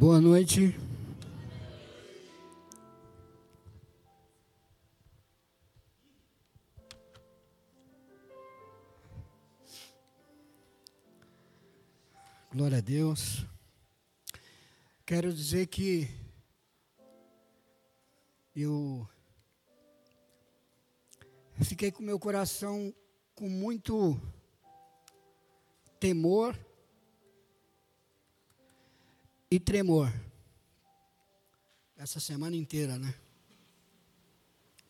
Boa noite. Glória a Deus. Quero dizer que eu fiquei com meu coração com muito temor e tremor. Essa semana inteira, né?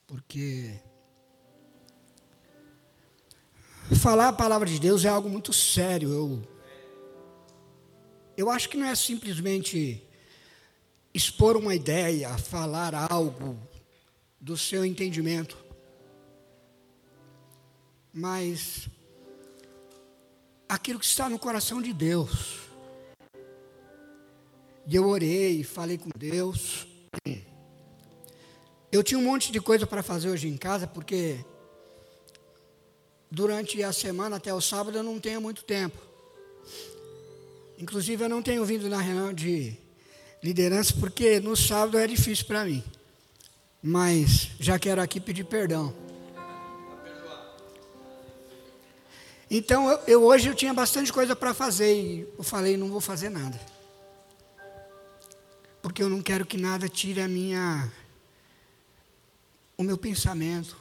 Porque falar a palavra de Deus é algo muito sério. Eu, eu acho que não é simplesmente expor uma ideia, falar algo do seu entendimento. Mas aquilo que está no coração de Deus. E eu orei, falei com Deus. Eu tinha um monte de coisa para fazer hoje em casa, porque durante a semana até o sábado eu não tenho muito tempo. Inclusive eu não tenho vindo na reunião de liderança, porque no sábado é difícil para mim. Mas já quero aqui pedir perdão. Então eu, eu hoje eu tinha bastante coisa para fazer e eu falei não vou fazer nada porque eu não quero que nada tire a minha o meu pensamento.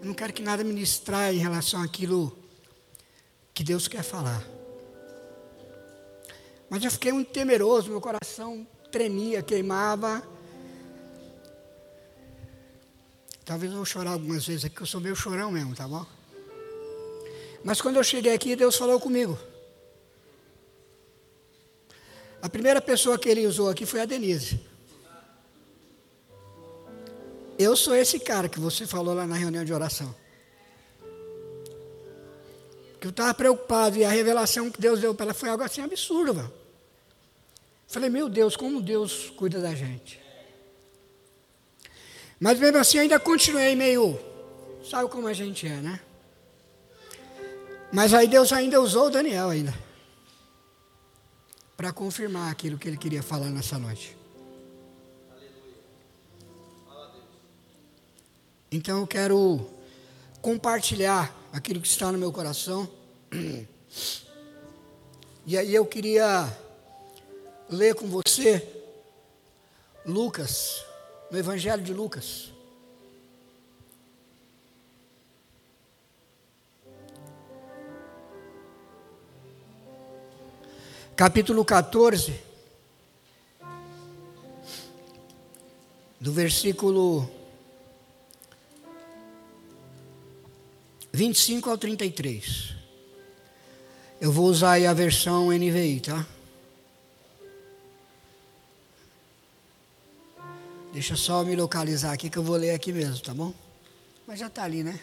Eu não quero que nada me distraia em relação àquilo que Deus quer falar. Mas eu fiquei muito temeroso, meu coração tremia, queimava. Talvez eu vou chorar algumas vezes aqui, eu sou meio chorão mesmo, tá bom? Mas quando eu cheguei aqui, Deus falou comigo. A primeira pessoa que ele usou aqui foi a Denise. Eu sou esse cara que você falou lá na reunião de oração. Que eu estava preocupado e a revelação que Deus deu para ela foi algo assim absurdo. Mano. Falei, meu Deus, como Deus cuida da gente. Mas mesmo assim ainda continuei meio. Sabe como a gente é, né? Mas aí Deus ainda usou o Daniel ainda para confirmar aquilo que ele queria falar nessa noite. Então eu quero compartilhar aquilo que está no meu coração. E aí eu queria ler com você Lucas, no Evangelho de Lucas. Capítulo 14, do versículo 25 ao 33. Eu vou usar aí a versão NVI, tá? Deixa só me localizar aqui que eu vou ler aqui mesmo, tá bom? Mas já está ali, né?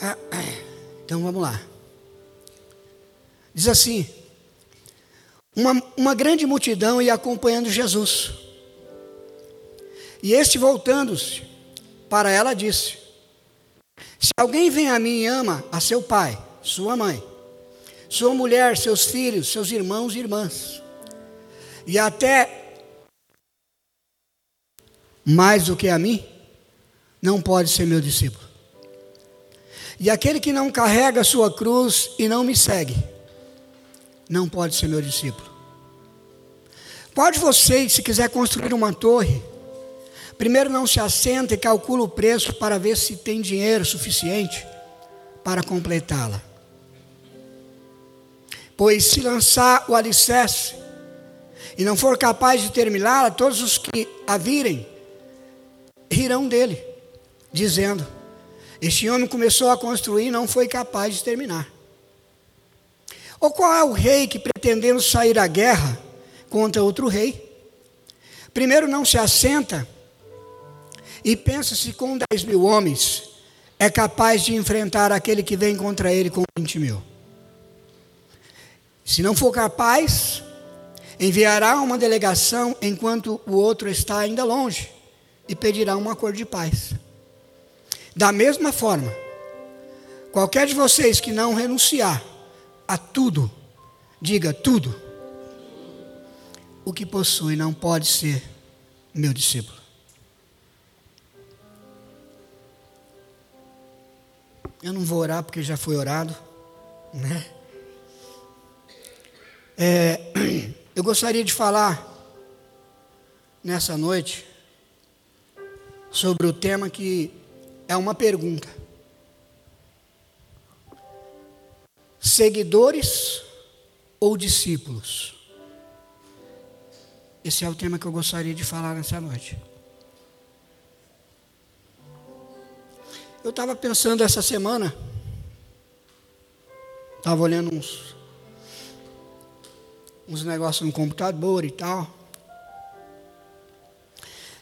Então vamos lá. Diz assim: uma, uma grande multidão ia acompanhando Jesus. E este, voltando-se para ela, disse: Se alguém vem a mim e ama a seu pai, sua mãe, sua mulher, seus filhos, seus irmãos e irmãs, e até mais do que a mim, não pode ser meu discípulo. E aquele que não carrega a sua cruz e não me segue, não pode ser meu discípulo. Pode você, se quiser construir uma torre, primeiro não se assenta e calcula o preço para ver se tem dinheiro suficiente para completá-la. Pois se lançar o alicerce e não for capaz de terminá-la, todos os que a virem rirão dele, dizendo: Este homem começou a construir e não foi capaz de terminar. Ou qual é o rei que, pretendendo sair à guerra contra outro rei, primeiro não se assenta e pensa se com 10 mil homens é capaz de enfrentar aquele que vem contra ele com 20 mil? Se não for capaz, enviará uma delegação enquanto o outro está ainda longe e pedirá um acordo de paz. Da mesma forma, qualquer de vocês que não renunciar a tudo. Diga tudo. o que possui não pode ser meu discípulo. Eu não vou orar porque já foi orado, né? É, eu gostaria de falar nessa noite sobre o tema que é uma pergunta. Seguidores ou discípulos? Esse é o tema que eu gostaria de falar nessa noite. Eu estava pensando essa semana, estava olhando uns, uns negócios no computador e tal.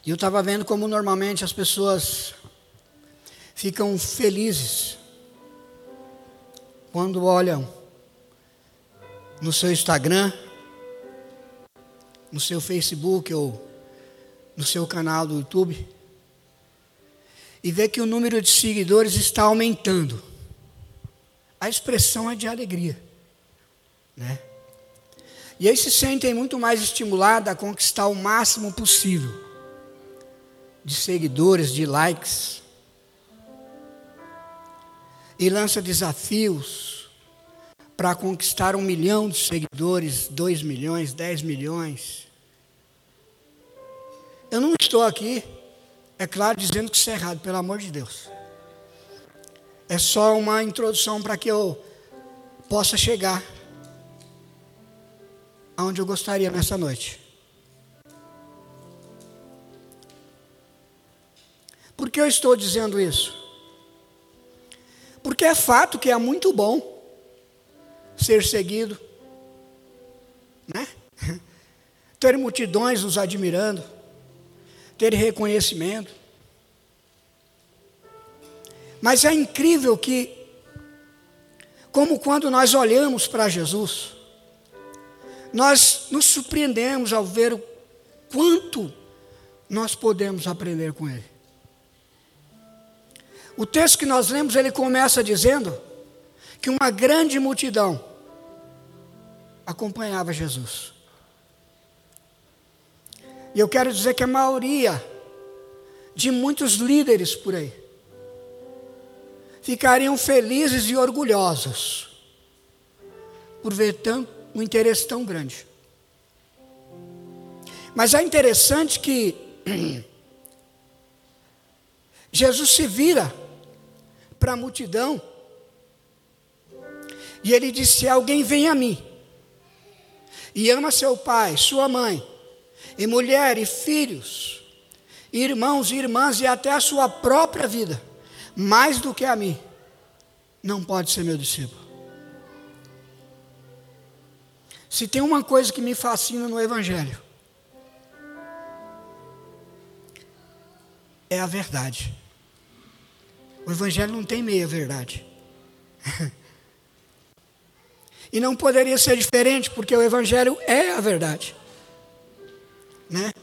E eu estava vendo como normalmente as pessoas ficam felizes quando olham no seu Instagram, no seu Facebook ou no seu canal do YouTube e vê que o número de seguidores está aumentando. A expressão é de alegria, né? E aí se sentem muito mais estimulados a conquistar o máximo possível de seguidores, de likes. E lança desafios para conquistar um milhão de seguidores, dois milhões, dez milhões. Eu não estou aqui, é claro, dizendo que isso é errado, pelo amor de Deus. É só uma introdução para que eu possa chegar aonde eu gostaria nessa noite. Por que eu estou dizendo isso? Porque é fato que é muito bom ser seguido, né? ter multidões nos admirando, ter reconhecimento. Mas é incrível que, como quando nós olhamos para Jesus, nós nos surpreendemos ao ver o quanto nós podemos aprender com Ele. O texto que nós lemos, ele começa dizendo que uma grande multidão acompanhava Jesus. E eu quero dizer que a maioria de muitos líderes por aí ficariam felizes e orgulhosos por ver tão, um interesse tão grande. Mas é interessante que Jesus se vira para a multidão. E ele disse: Alguém vem a mim, e ama seu pai, sua mãe, e mulher, e filhos, irmãos e irmãs, e até a sua própria vida, mais do que a mim, não pode ser meu discípulo. Se tem uma coisa que me fascina no Evangelho, é a verdade. O Evangelho não tem meia verdade. e não poderia ser diferente, porque o Evangelho é a verdade. Né?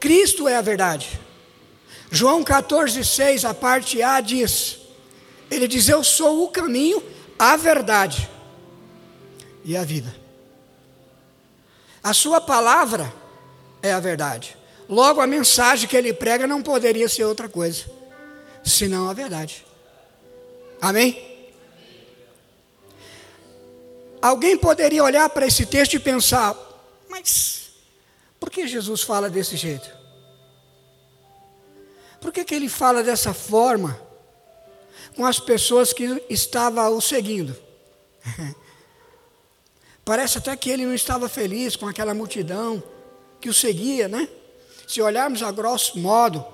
Cristo é a verdade. João 14, 6, a parte A diz: Ele diz, Eu sou o caminho, a verdade e a vida. A Sua palavra é a verdade. Logo, a mensagem que ele prega não poderia ser outra coisa senão a verdade. Amém? Alguém poderia olhar para esse texto e pensar, mas por que Jesus fala desse jeito? Por que, que ele fala dessa forma com as pessoas que estavam o seguindo? Parece até que ele não estava feliz com aquela multidão que o seguia, né? Se olharmos a grosso modo,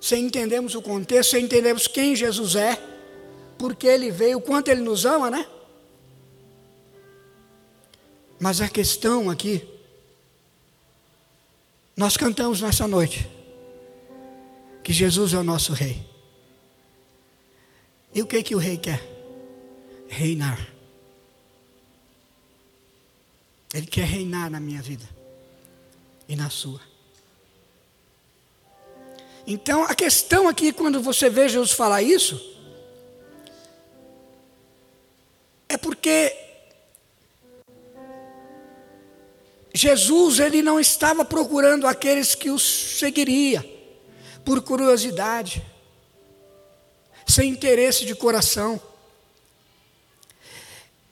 sem entendermos o contexto, sem entendermos quem Jesus é, porque ele veio, quanto ele nos ama, né? Mas a questão aqui, nós cantamos nessa noite, que Jesus é o nosso rei. E o que que o rei quer? Reinar. Ele quer reinar na minha vida e na sua. Então, a questão aqui, quando você vê Jesus falar isso, é porque Jesus ele não estava procurando aqueles que os seguiria por curiosidade, sem interesse de coração.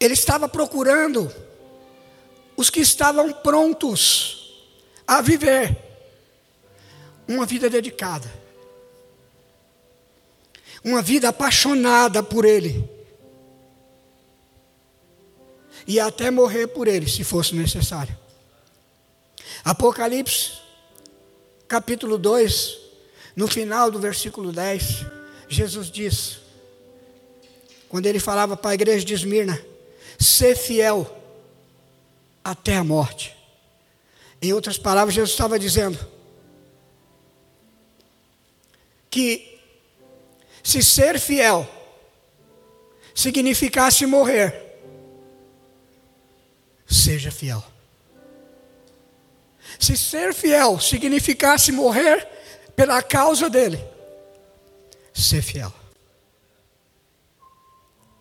Ele estava procurando os que estavam prontos a viver uma vida dedicada, uma vida apaixonada por Ele, e até morrer por Ele, se fosse necessário. Apocalipse, capítulo 2, no final do versículo 10, Jesus diz, quando ele falava para a igreja de Esmirna, ser fiel até a morte. Em outras palavras, Jesus estava dizendo que se ser fiel significasse morrer, seja fiel. Se ser fiel significasse morrer pela causa dele, ser fiel.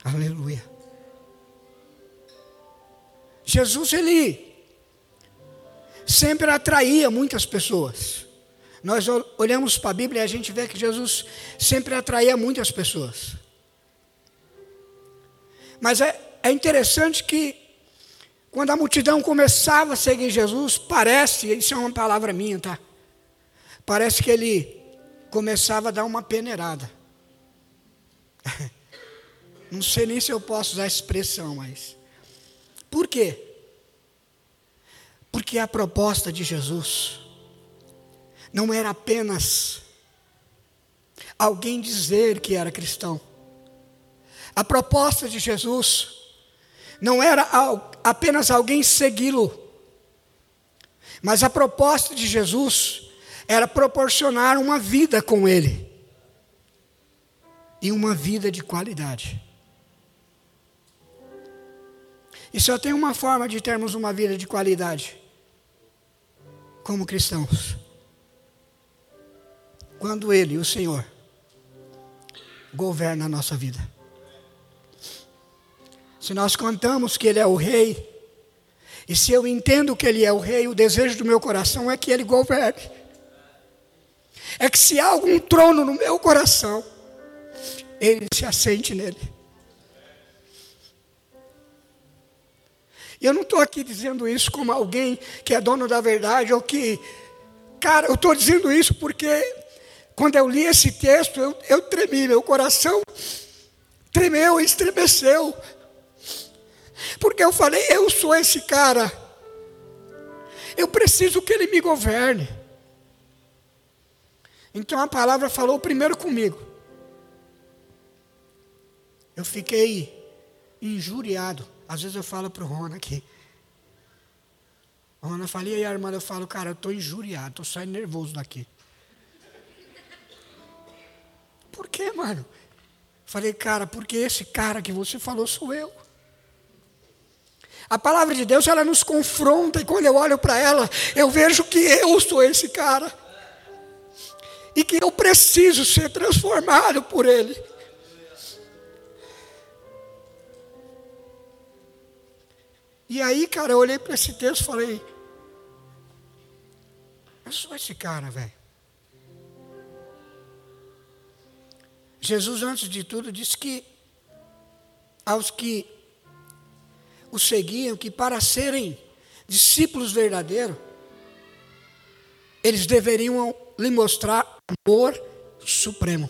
Aleluia. Jesus, ele sempre atraía muitas pessoas. Nós olhamos para a Bíblia e a gente vê que Jesus sempre atraía muitas pessoas. Mas é, é interessante que, quando a multidão começava a seguir Jesus, parece, isso é uma palavra minha, tá? Parece que ele começava a dar uma peneirada. Não sei nem se eu posso usar a expressão, mas. Por quê? Porque a proposta de Jesus não era apenas alguém dizer que era cristão. A proposta de Jesus não era apenas alguém segui-lo, mas a proposta de Jesus era proporcionar uma vida com Ele e uma vida de qualidade. E só tem uma forma de termos uma vida de qualidade como cristãos. Quando Ele, o Senhor, governa a nossa vida. Se nós contamos que Ele é o Rei, e se eu entendo que Ele é o Rei, o desejo do meu coração é que Ele governe. É que se há algum trono no meu coração, Ele se assente nele. E eu não estou aqui dizendo isso como alguém que é dono da verdade ou que. Cara, eu estou dizendo isso porque quando eu li esse texto, eu, eu tremi, meu coração tremeu, estremeceu. Porque eu falei, eu sou esse cara. Eu preciso que ele me governe. Então a palavra falou primeiro comigo. Eu fiquei injuriado. Às vezes eu falo para o Rona aqui. O Rona fala, e aí, irmã? Eu falo, cara, eu estou injuriado, estou saindo nervoso daqui. Por quê, mano? Falei, cara, porque esse cara que você falou sou eu. A palavra de Deus, ela nos confronta, e quando eu olho para ela, eu vejo que eu sou esse cara. E que eu preciso ser transformado por Ele. E aí, cara, eu olhei para esse texto e falei: Eu sou esse cara, velho. Jesus, antes de tudo, disse que aos que o seguiam, que para serem discípulos verdadeiros, eles deveriam lhe mostrar amor supremo.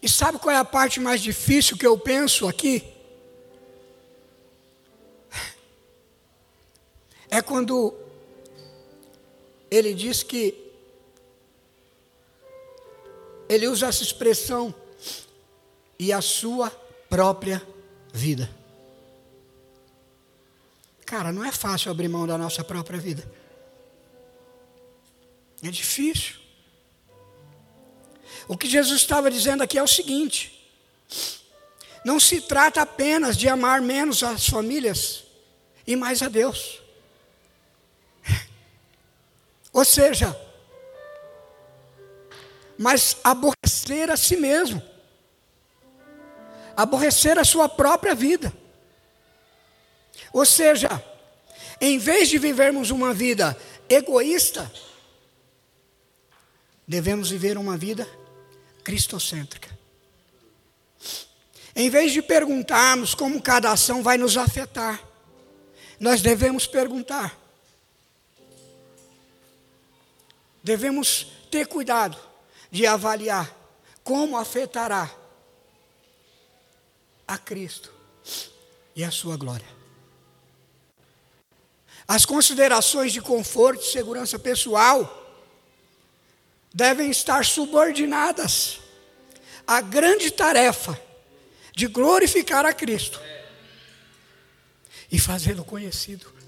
E sabe qual é a parte mais difícil que eu penso aqui? é quando ele diz que ele usa essa expressão e a sua própria vida. Cara, não é fácil abrir mão da nossa própria vida. É difícil. O que Jesus estava dizendo aqui é o seguinte: não se trata apenas de amar menos as famílias e mais a Deus. Ou seja, mas aborrecer a si mesmo, aborrecer a sua própria vida. Ou seja, em vez de vivermos uma vida egoísta, devemos viver uma vida cristocêntrica. Em vez de perguntarmos como cada ação vai nos afetar, nós devemos perguntar. Devemos ter cuidado de avaliar como afetará a Cristo e a sua glória. As considerações de conforto e segurança pessoal devem estar subordinadas à grande tarefa de glorificar a Cristo e fazê-lo conhecido.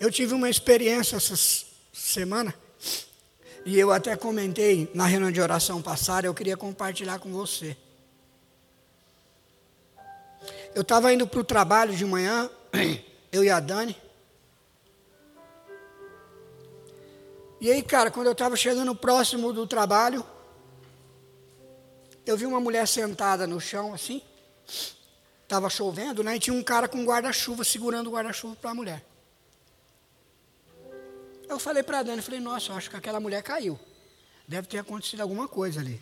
Eu tive uma experiência essa semana, e eu até comentei na reunião de oração passada, eu queria compartilhar com você. Eu estava indo para o trabalho de manhã, eu e a Dani. E aí, cara, quando eu estava chegando próximo do trabalho, eu vi uma mulher sentada no chão assim. Estava chovendo, né? E tinha um cara com guarda-chuva segurando o guarda-chuva para a mulher. Eu falei para a Dani, falei, nossa, acho que aquela mulher caiu. Deve ter acontecido alguma coisa ali.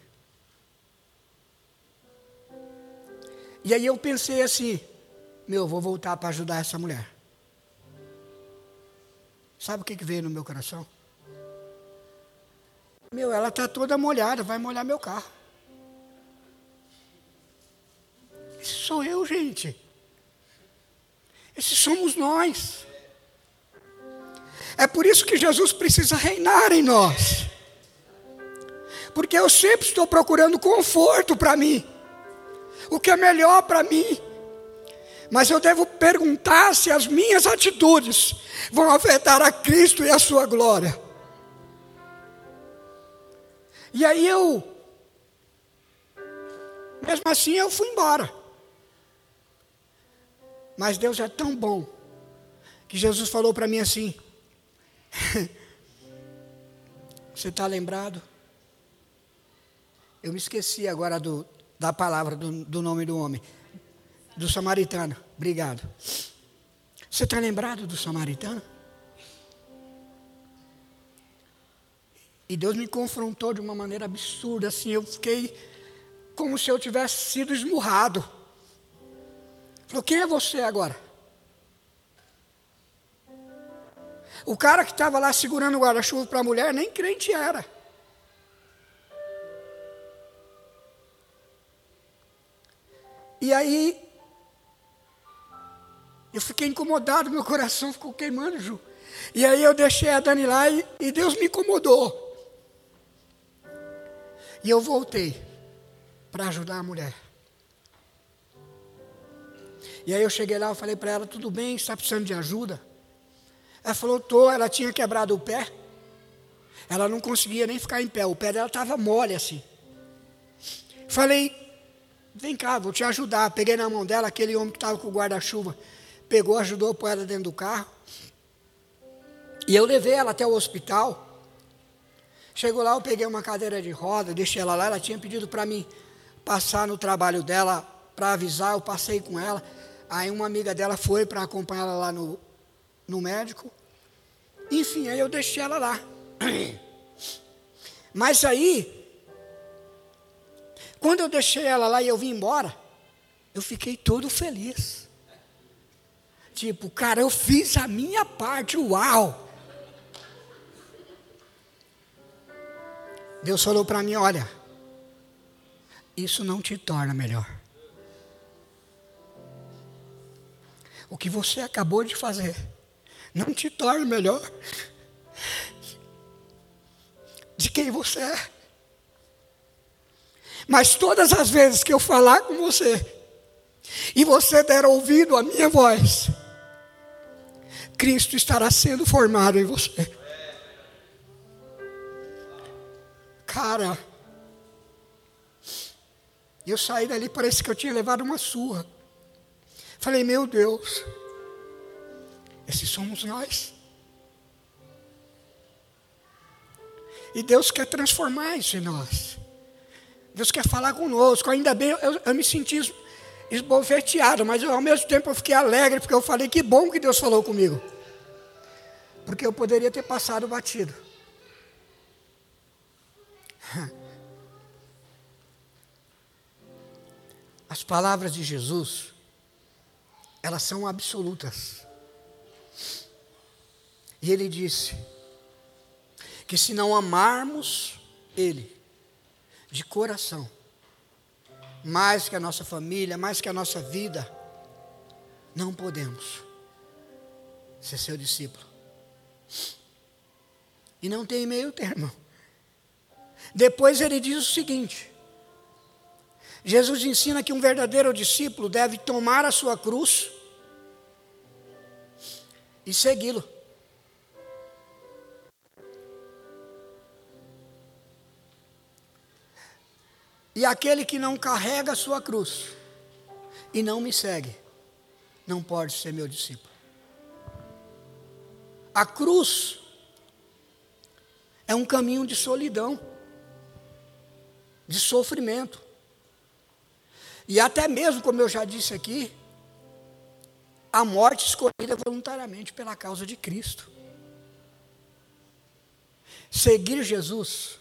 E aí eu pensei assim, meu, vou voltar para ajudar essa mulher. Sabe o que, que veio no meu coração? Meu, ela está toda molhada, vai molhar meu carro. Esse sou eu, gente. Esses somos nós. É por isso que Jesus precisa reinar em nós. Porque eu sempre estou procurando conforto para mim, o que é melhor para mim. Mas eu devo perguntar se as minhas atitudes vão afetar a Cristo e a sua glória. E aí eu, mesmo assim, eu fui embora. Mas Deus é tão bom que Jesus falou para mim assim: Você está lembrado? Eu me esqueci agora do, da palavra, do, do nome do homem. Do samaritano. Obrigado. Você está lembrado do samaritano? E Deus me confrontou de uma maneira absurda, assim, eu fiquei como se eu tivesse sido esmurrado. Falou, quem é você agora? O cara que estava lá segurando o guarda-chuva para a mulher, nem crente era. E aí, eu fiquei incomodado, meu coração ficou queimando, Ju. E aí eu deixei a Dani lá e, e Deus me incomodou. E eu voltei para ajudar a mulher. E aí eu cheguei lá, eu falei para ela, tudo bem, está precisando de ajuda? Ela falou, tô, ela tinha quebrado o pé. Ela não conseguia nem ficar em pé, o pé dela estava mole assim. Falei, vem cá, vou te ajudar. Peguei na mão dela, aquele homem que estava com o guarda-chuva, pegou, ajudou a pôr ela dentro do carro. E eu levei ela até o hospital. Chegou lá, eu peguei uma cadeira de roda, deixei ela lá, ela tinha pedido para mim passar no trabalho dela para avisar, eu passei com ela. Aí uma amiga dela foi para acompanhar ela lá no, no médico. Enfim, aí eu deixei ela lá. Mas aí, quando eu deixei ela lá e eu vim embora, eu fiquei todo feliz. Tipo, cara, eu fiz a minha parte, uau! Deus falou para mim: olha, isso não te torna melhor. O que você acabou de fazer não te torna melhor de quem você é. Mas todas as vezes que eu falar com você e você der ouvido à minha voz, Cristo estará sendo formado em você. Cara, eu saí dali, parece que eu tinha levado uma surra. Falei, meu Deus. Esses somos nós. E Deus quer transformar isso em nós. Deus quer falar conosco. Ainda bem, eu, eu me senti esbofeteado, mas eu, ao mesmo tempo eu fiquei alegre, porque eu falei, que bom que Deus falou comigo. Porque eu poderia ter passado batido. As palavras de Jesus, elas são absolutas. E ele disse que se não amarmos Ele de coração, mais que a nossa família, mais que a nossa vida, não podemos ser seu discípulo. E não tem meio termo. Depois ele diz o seguinte: Jesus ensina que um verdadeiro discípulo deve tomar a sua cruz e segui-lo. E aquele que não carrega a sua cruz e não me segue, não pode ser meu discípulo. A cruz é um caminho de solidão, de sofrimento. E até mesmo, como eu já disse aqui, a morte escolhida voluntariamente pela causa de Cristo. Seguir Jesus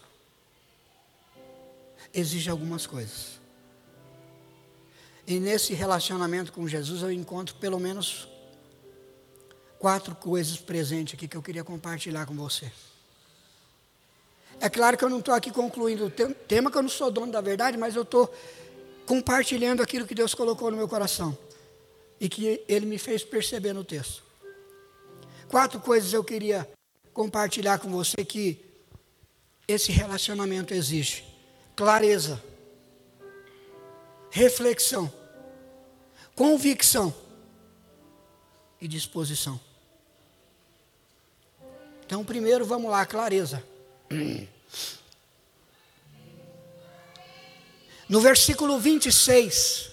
exige algumas coisas. E nesse relacionamento com Jesus eu encontro pelo menos quatro coisas presentes aqui que eu queria compartilhar com você. É claro que eu não estou aqui concluindo o tema, que eu não sou dono da verdade, mas eu estou compartilhando aquilo que Deus colocou no meu coração e que Ele me fez perceber no texto. Quatro coisas eu queria compartilhar com você que esse relacionamento exige clareza, reflexão, convicção e disposição. Então, primeiro, vamos lá, clareza. No versículo 26,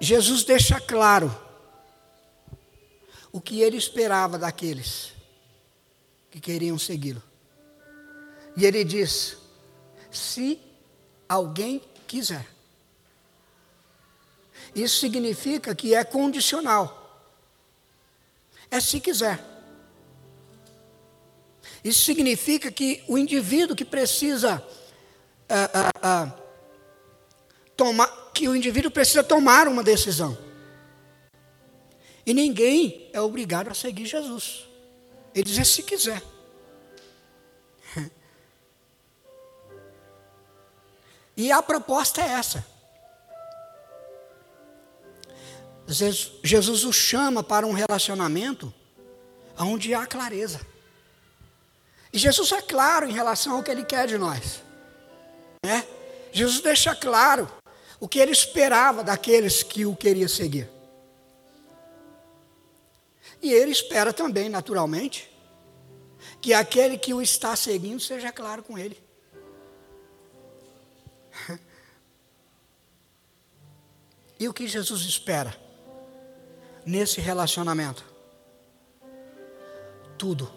Jesus deixa claro o que ele esperava daqueles que queriam segui-lo. E ele diz: se alguém quiser. Isso significa que é condicional. É se quiser. Isso significa que o indivíduo que precisa ah, ah, ah, tomar, que o indivíduo precisa tomar uma decisão. E ninguém é obrigado a seguir Jesus. Ele diz é se quiser. E a proposta é essa. Jesus o chama para um relacionamento onde há clareza. E Jesus é claro em relação ao que ele quer de nós. Né? Jesus deixa claro o que ele esperava daqueles que o queriam seguir. E ele espera também, naturalmente, que aquele que o está seguindo seja claro com ele. E o que Jesus espera nesse relacionamento? Tudo.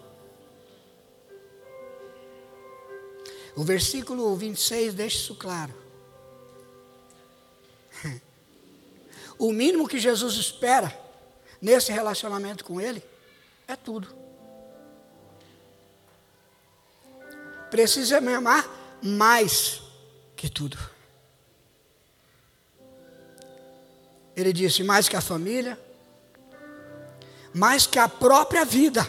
O versículo 26 deixa isso claro. O mínimo que Jesus espera nesse relacionamento com Ele é tudo. Precisa me amar mais que tudo. Ele disse: mais que a família, mais que a própria vida.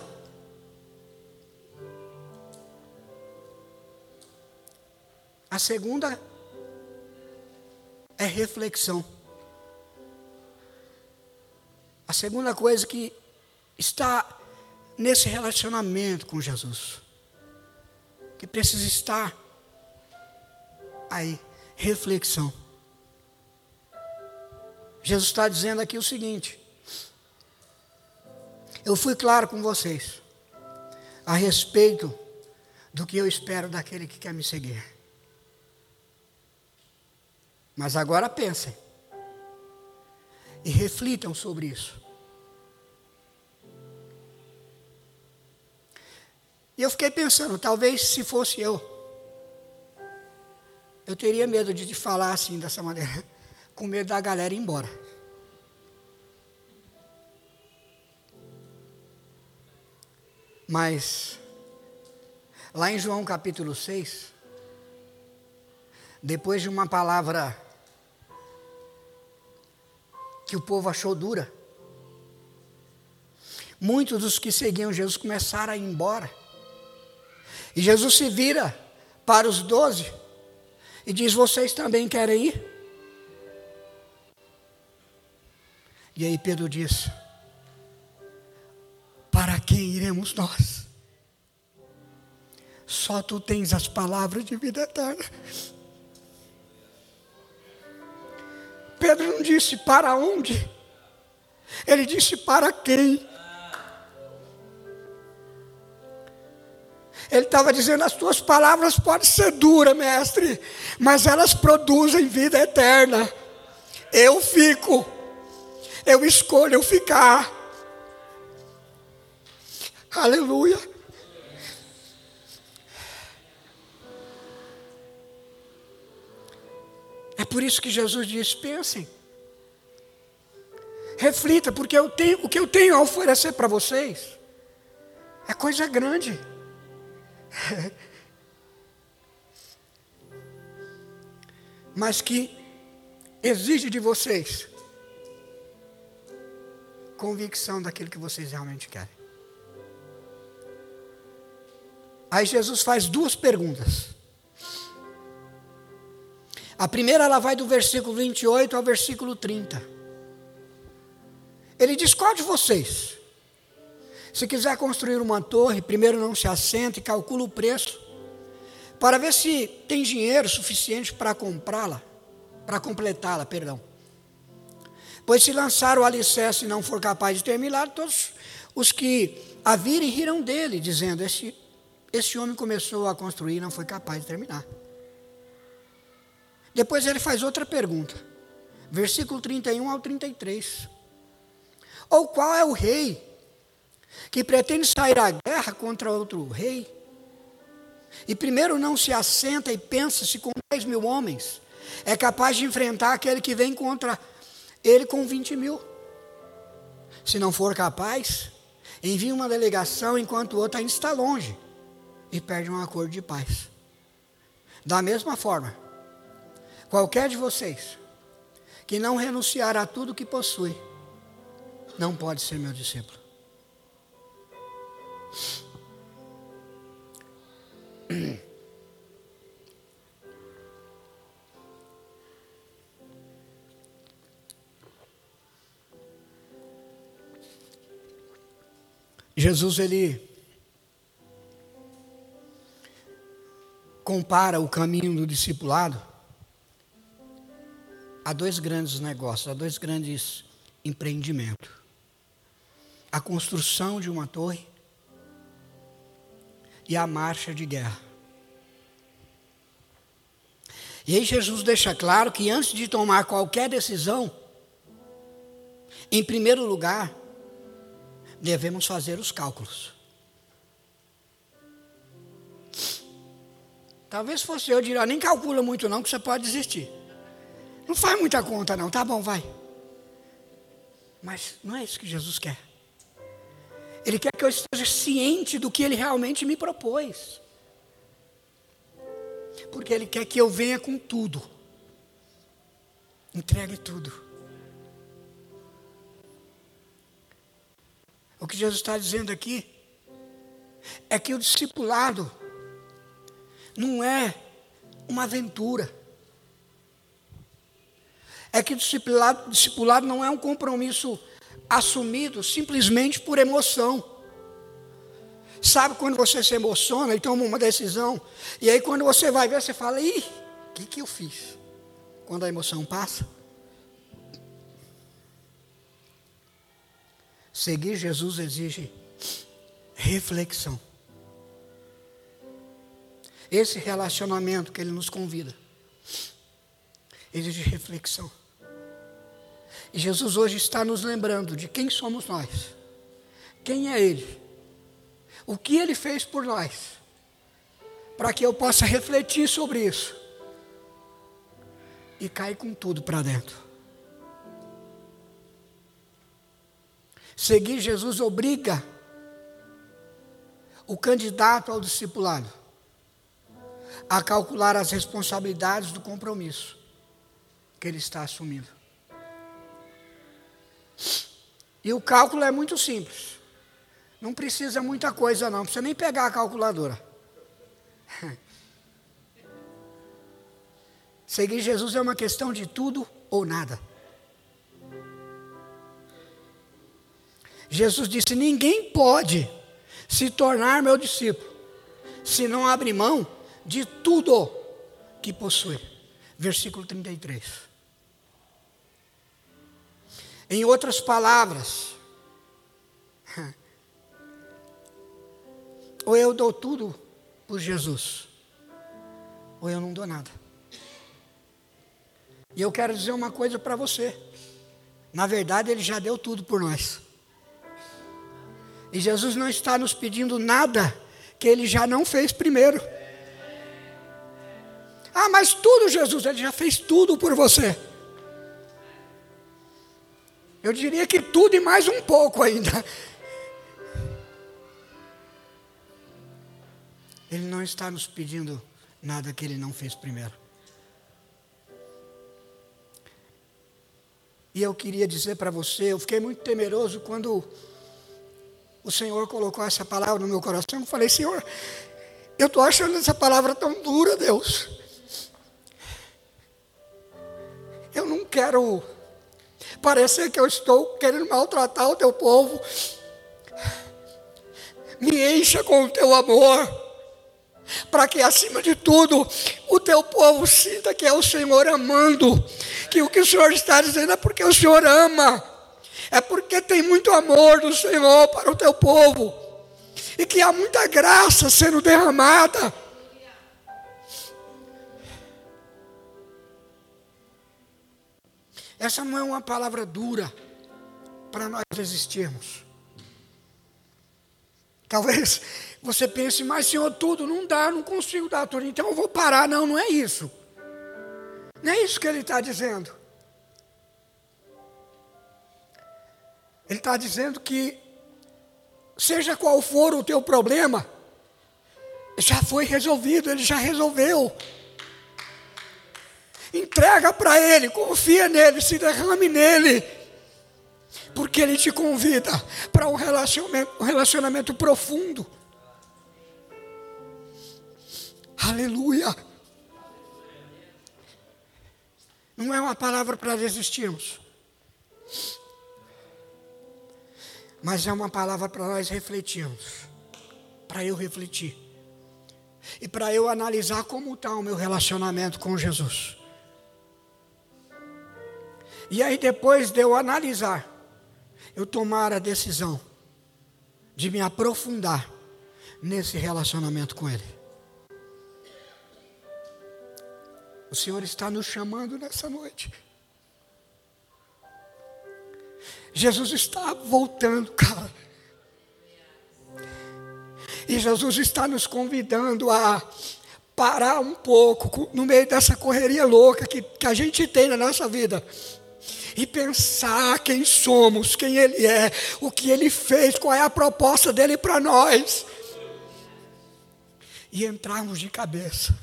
A segunda é reflexão. A segunda coisa que está nesse relacionamento com Jesus, que precisa estar aí, reflexão. Jesus está dizendo aqui o seguinte: eu fui claro com vocês a respeito do que eu espero daquele que quer me seguir. Mas agora pensem e reflitam sobre isso. E eu fiquei pensando, talvez se fosse eu, eu teria medo de te falar assim, dessa maneira. com medo da galera ir embora. Mas, lá em João capítulo 6, depois de uma palavra que o povo achou dura, muitos dos que seguiam Jesus começaram a ir embora. E Jesus se vira para os doze e diz: Vocês também querem ir? E aí Pedro diz: Para quem iremos nós? Só tu tens as palavras de vida eterna. Pedro não disse para onde, ele disse para quem. Ele estava dizendo: as tuas palavras podem ser duras, mestre, mas elas produzem vida eterna. Eu fico, eu escolho ficar. Aleluia. É por isso que Jesus diz: pensem, reflita, porque eu tenho, o que eu tenho a oferecer para vocês é coisa grande. Mas que exige de vocês convicção daquilo que vocês realmente querem. Aí Jesus faz duas perguntas. A primeira ela vai do versículo 28 ao versículo 30. Ele diz: Qual de vocês? Se quiser construir uma torre, primeiro não se assenta e calcula o preço, para ver se tem dinheiro suficiente para comprá-la, para completá-la, perdão. Pois se lançar o alicerce e não for capaz de terminar, todos os que a virem riram dele, dizendo: esse, esse homem começou a construir e não foi capaz de terminar. Depois ele faz outra pergunta, versículo 31 ao 33. Ou qual é o rei que pretende sair à guerra contra outro rei? E primeiro não se assenta e pensa se com 10 mil homens é capaz de enfrentar aquele que vem contra ele com 20 mil. Se não for capaz, envia uma delegação enquanto o outro ainda está longe e perde um acordo de paz. Da mesma forma, Qualquer de vocês que não renunciar a tudo que possui, não pode ser meu discípulo. Jesus ele compara o caminho do discipulado há dois grandes negócios, há dois grandes empreendimentos: a construção de uma torre e a marcha de guerra. E aí Jesus deixa claro que antes de tomar qualquer decisão, em primeiro lugar, devemos fazer os cálculos. Talvez fosse eu diria, nem calcula muito não, que você pode desistir. Não faz muita conta, não. Tá bom, vai. Mas não é isso que Jesus quer. Ele quer que eu esteja ciente do que ele realmente me propôs. Porque ele quer que eu venha com tudo. Entregue tudo. O que Jesus está dizendo aqui é que o discipulado não é uma aventura é que o discipulado, discipulado não é um compromisso assumido simplesmente por emoção. Sabe quando você se emociona e toma uma decisão, e aí quando você vai ver, você fala, ih, o que, que eu fiz? Quando a emoção passa. Seguir Jesus exige reflexão. Esse relacionamento que ele nos convida exige reflexão. E Jesus hoje está nos lembrando de quem somos nós, quem é Ele, o que Ele fez por nós, para que eu possa refletir sobre isso. e cai com tudo para dentro. Seguir Jesus obriga o candidato ao discipulado a calcular as responsabilidades do compromisso que ele está assumindo. E o cálculo é muito simples. Não precisa muita coisa, não. Não precisa nem pegar a calculadora. Seguir Jesus é uma questão de tudo ou nada. Jesus disse: Ninguém pode se tornar meu discípulo se não abre mão de tudo que possui. Versículo 33. Em outras palavras, ou eu dou tudo por Jesus, ou eu não dou nada. E eu quero dizer uma coisa para você. Na verdade, Ele já deu tudo por nós. E Jesus não está nos pedindo nada que Ele já não fez primeiro. Ah, mas tudo, Jesus, Ele já fez tudo por você. Eu diria que tudo e mais um pouco ainda. Ele não está nos pedindo nada que Ele não fez primeiro. E eu queria dizer para você, eu fiquei muito temeroso quando o Senhor colocou essa palavra no meu coração. Eu falei, Senhor, eu estou achando essa palavra tão dura, Deus. Eu não quero parecer que eu estou querendo maltratar o teu povo. Me encha com o teu amor, para que acima de tudo o teu povo sinta que é o Senhor amando, que o que o Senhor está dizendo é porque o Senhor ama, é porque tem muito amor do Senhor para o teu povo, e que há muita graça sendo derramada. Essa não é uma palavra dura para nós resistirmos. Talvez você pense, mas Senhor, tudo não dá, não consigo dar tudo, então eu vou parar. Não, não é isso. Não é isso que ele está dizendo. Ele está dizendo que, seja qual for o teu problema, já foi resolvido, ele já resolveu. Entrega para Ele, confia nele, se derrame nele. Porque Ele te convida para um relacionamento, um relacionamento profundo. Aleluia. Não é uma palavra para desistirmos. Mas é uma palavra para nós refletirmos. Para eu refletir. E para eu analisar como está o meu relacionamento com Jesus. E aí, depois de eu analisar, eu tomar a decisão de me aprofundar nesse relacionamento com Ele. O Senhor está nos chamando nessa noite. Jesus está voltando, cara. E Jesus está nos convidando a parar um pouco no meio dessa correria louca que, que a gente tem na nossa vida e pensar quem somos, quem Ele é, o que Ele fez, qual é a proposta dele para nós. E entrarmos de cabeça.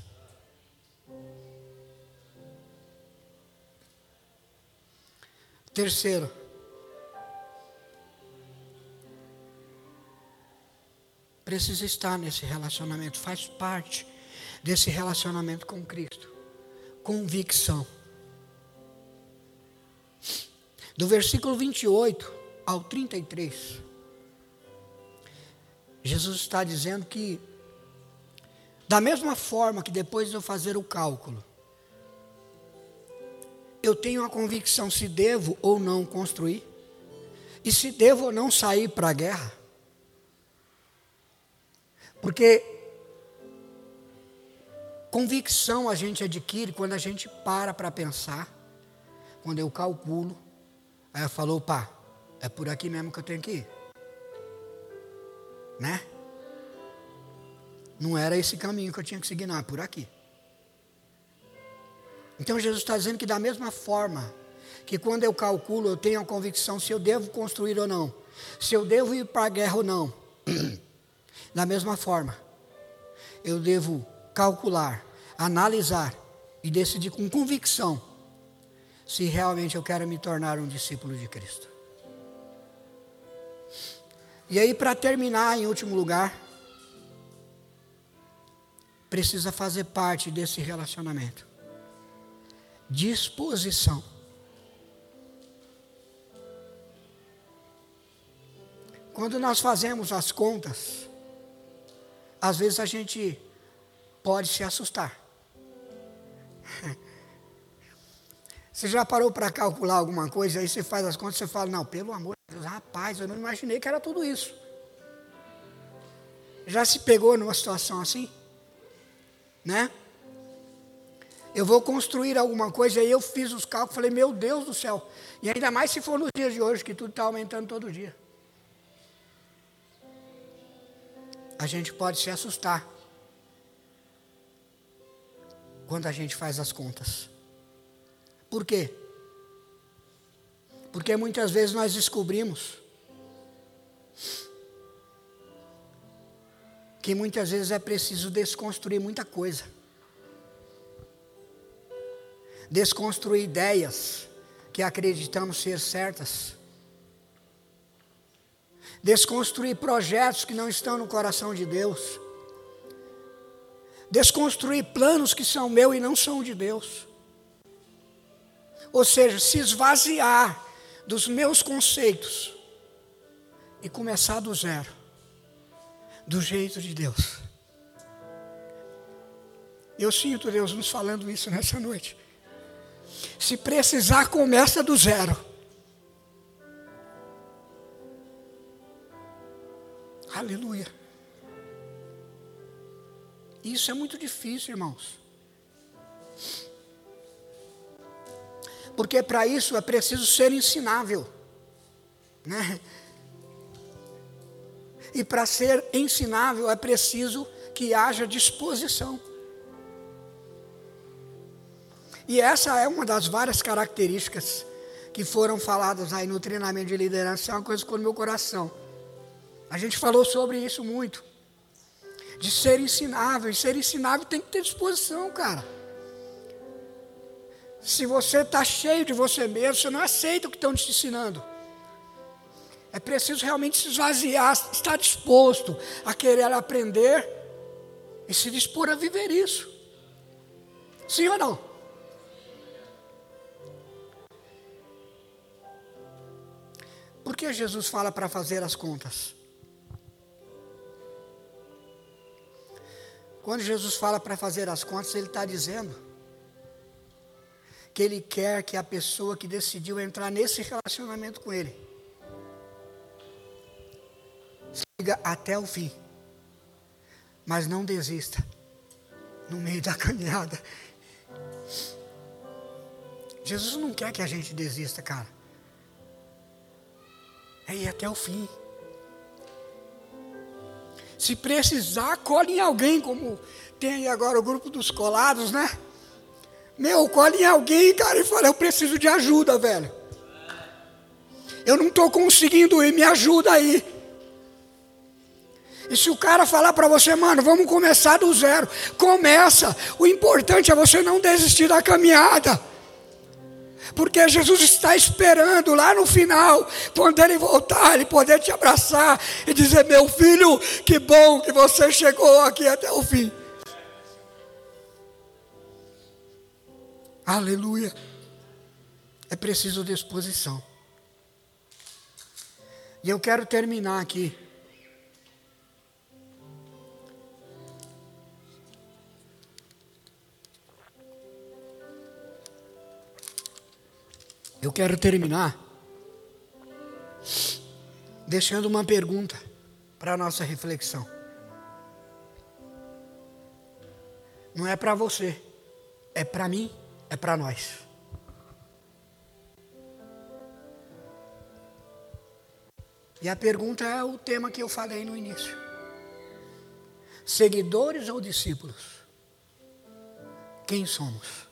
Terceiro, precisa estar nesse relacionamento, faz parte desse relacionamento com Cristo. Convicção. Do versículo 28 ao 33, Jesus está dizendo que, da mesma forma que depois de eu fazer o cálculo, eu tenho a convicção se devo ou não construir, e se devo ou não sair para a guerra. Porque convicção a gente adquire quando a gente para para pensar, quando eu calculo, Aí ela falou, pá, é por aqui mesmo que eu tenho que ir. Né? Não era esse caminho que eu tinha que seguir, não, é por aqui. Então Jesus está dizendo que da mesma forma que quando eu calculo, eu tenho a convicção se eu devo construir ou não, se eu devo ir para a guerra ou não. da mesma forma, eu devo calcular, analisar e decidir com convicção se realmente eu quero me tornar um discípulo de Cristo. E aí, para terminar, em último lugar, precisa fazer parte desse relacionamento. Disposição. Quando nós fazemos as contas, às vezes a gente pode se assustar. Você já parou para calcular alguma coisa, aí você faz as contas e você fala, não, pelo amor de Deus, rapaz, eu não imaginei que era tudo isso. Já se pegou numa situação assim? Né? Eu vou construir alguma coisa, aí eu fiz os cálculos, falei, meu Deus do céu. E ainda mais se for nos dias de hoje, que tudo está aumentando todo dia. A gente pode se assustar quando a gente faz as contas. Por quê? Porque muitas vezes nós descobrimos que muitas vezes é preciso desconstruir muita coisa. Desconstruir ideias que acreditamos ser certas. Desconstruir projetos que não estão no coração de Deus. Desconstruir planos que são meus e não são de Deus. Ou seja, se esvaziar dos meus conceitos e começar do zero, do jeito de Deus. Eu sinto Deus nos falando isso nessa noite. Se precisar, começa do zero. Aleluia. Isso é muito difícil, irmãos. Porque para isso é preciso ser ensinável. Né? E para ser ensinável é preciso que haja disposição. E essa é uma das várias características que foram faladas aí no treinamento de liderança, é uma coisa que ficou no meu coração. A gente falou sobre isso muito. De ser ensinável, e ser ensinável tem que ter disposição, cara. Se você está cheio de você mesmo, você não aceita o que estão te ensinando. É preciso realmente se esvaziar, estar disposto a querer aprender e se dispor a viver isso. Sim ou não? Por que Jesus fala para fazer as contas? Quando Jesus fala para fazer as contas, Ele está dizendo que Ele quer que a pessoa que decidiu entrar nesse relacionamento com Ele siga até o fim, mas não desista no meio da caminhada. Jesus não quer que a gente desista, cara. É ir até o fim. Se precisar, colhe em alguém, como tem agora o grupo dos colados, né? Meu, colhe em alguém, cara, e fala, eu preciso de ajuda, velho. Eu não estou conseguindo ir, me ajuda aí. E se o cara falar para você, mano, vamos começar do zero, começa. O importante é você não desistir da caminhada. Porque Jesus está esperando lá no final, quando ele voltar, ele poder te abraçar e dizer: Meu filho, que bom que você chegou aqui até o fim. Aleluia. É preciso disposição. E eu quero terminar aqui. Eu quero terminar deixando uma pergunta para a nossa reflexão. Não é para você, é para mim é para nós. E a pergunta é o tema que eu falei no início: seguidores ou discípulos? Quem somos?